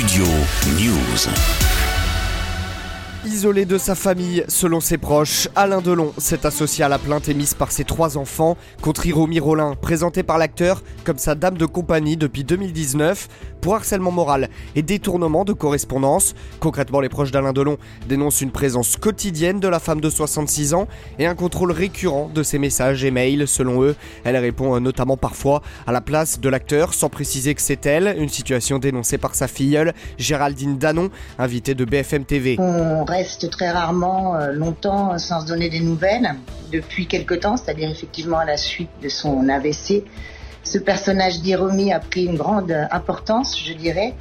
Studio News. Isolé de sa famille, selon ses proches, Alain Delon s'est associé à la plainte émise par ses trois enfants contre Hiromi Rollin, présenté par l'acteur comme sa dame de compagnie depuis 2019 pour harcèlement moral et détournement de correspondance. Concrètement, les proches d'Alain Delon dénoncent une présence quotidienne de la femme de 66 ans et un contrôle récurrent de ses messages et mails. Selon eux, elle répond notamment parfois à la place de l'acteur sans préciser que c'est elle, une situation dénoncée par sa filleule Géraldine Danon, invitée de BFM TV reste très rarement euh, longtemps sans se donner des nouvelles. Depuis quelque temps, c'est-à-dire effectivement à la suite de son AVC, ce personnage d'Iromi a pris une grande importance, je dirais,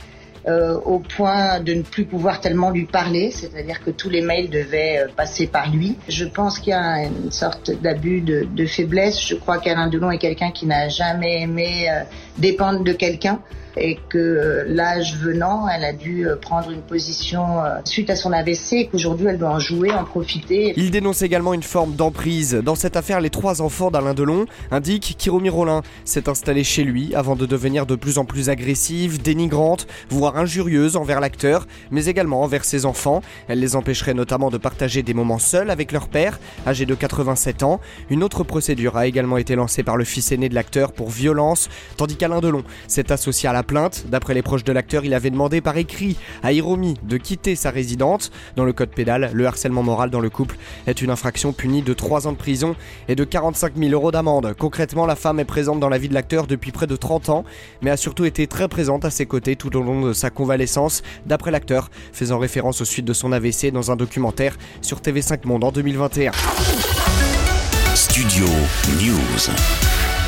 euh, au point de ne plus pouvoir tellement lui parler, c'est-à-dire que tous les mails devaient euh, passer par lui. Je pense qu'il y a une sorte d'abus de, faiblesse. Je crois qu'Alain Delon est quelqu'un qui n'a jamais aimé dépendre de quelqu'un et que euh, l'âge venant, elle a dû euh, prendre une position euh, suite à son AVC et qu'aujourd'hui elle doit en jouer, en profiter. Il dénonce également une forme d'emprise. Dans cette affaire, les trois enfants d'Alain Delon indiquent qu'Hiromi Rollin s'est installée chez lui avant de devenir de plus en plus agressive, dénigrante, voire injurieuse envers l'acteur, mais également envers ses enfants. Elle les empêcherait notamment de partager des moments seuls avec leur père, âgé de 87 ans. Une autre procédure a également été lancée par le fils aîné de l'acteur pour violence, tandis qu'Alain Delon s'est associé à la plainte. D'après les proches de l'acteur, il avait demandé par écrit à Hiromi de quitter sa résidente. Dans le code pénal, le harcèlement moral dans le couple est une infraction punie de 3 ans de prison et de 45 000 euros d'amende. Concrètement, la femme est présente dans la vie de l'acteur depuis près de 30 ans, mais a surtout été très présente à ses côtés tout au long de sa convalescence, d'après l'acteur, faisant référence aux suites de son AVC dans un documentaire sur TV5 Monde en 2021. Studio News.